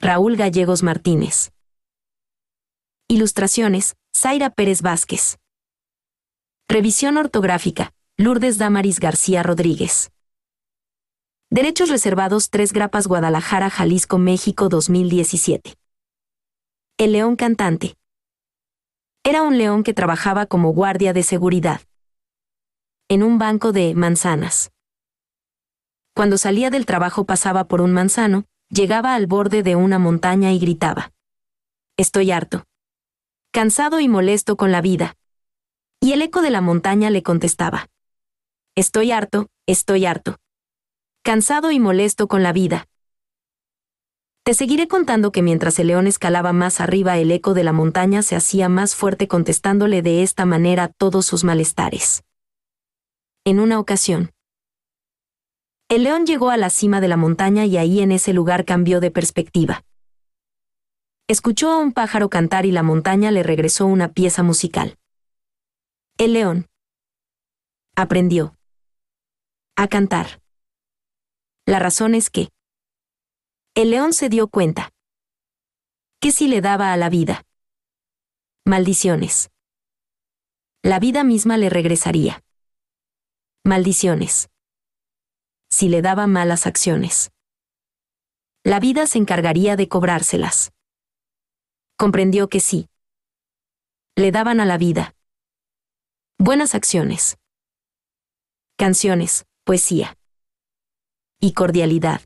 Raúl Gallegos Martínez. Ilustraciones, Zaira Pérez Vázquez. Revisión ortográfica, Lourdes Damaris García Rodríguez. Derechos reservados 3 Grapas Guadalajara, Jalisco, México 2017. El león cantante. Era un león que trabajaba como guardia de seguridad. En un banco de manzanas. Cuando salía del trabajo pasaba por un manzano, llegaba al borde de una montaña y gritaba. Estoy harto. Cansado y molesto con la vida. Y el eco de la montaña le contestaba. Estoy harto, estoy harto. Cansado y molesto con la vida. Te seguiré contando que mientras el león escalaba más arriba el eco de la montaña se hacía más fuerte contestándole de esta manera todos sus malestares. En una ocasión, el león llegó a la cima de la montaña y ahí en ese lugar cambió de perspectiva. Escuchó a un pájaro cantar y la montaña le regresó una pieza musical. El león aprendió a cantar. La razón es que el león se dio cuenta que si le daba a la vida maldiciones, la vida misma le regresaría. Maldiciones si le daba malas acciones. La vida se encargaría de cobrárselas. Comprendió que sí. Le daban a la vida. Buenas acciones. Canciones, poesía. Y cordialidad.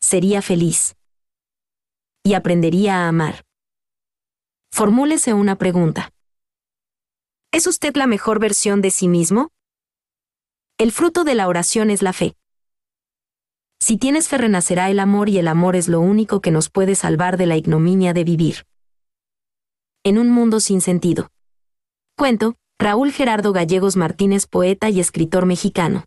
Sería feliz. Y aprendería a amar. Formúlese una pregunta. ¿Es usted la mejor versión de sí mismo? El fruto de la oración es la fe. Si tienes fe renacerá el amor y el amor es lo único que nos puede salvar de la ignominia de vivir. En un mundo sin sentido. Cuento, Raúl Gerardo Gallegos Martínez, poeta y escritor mexicano.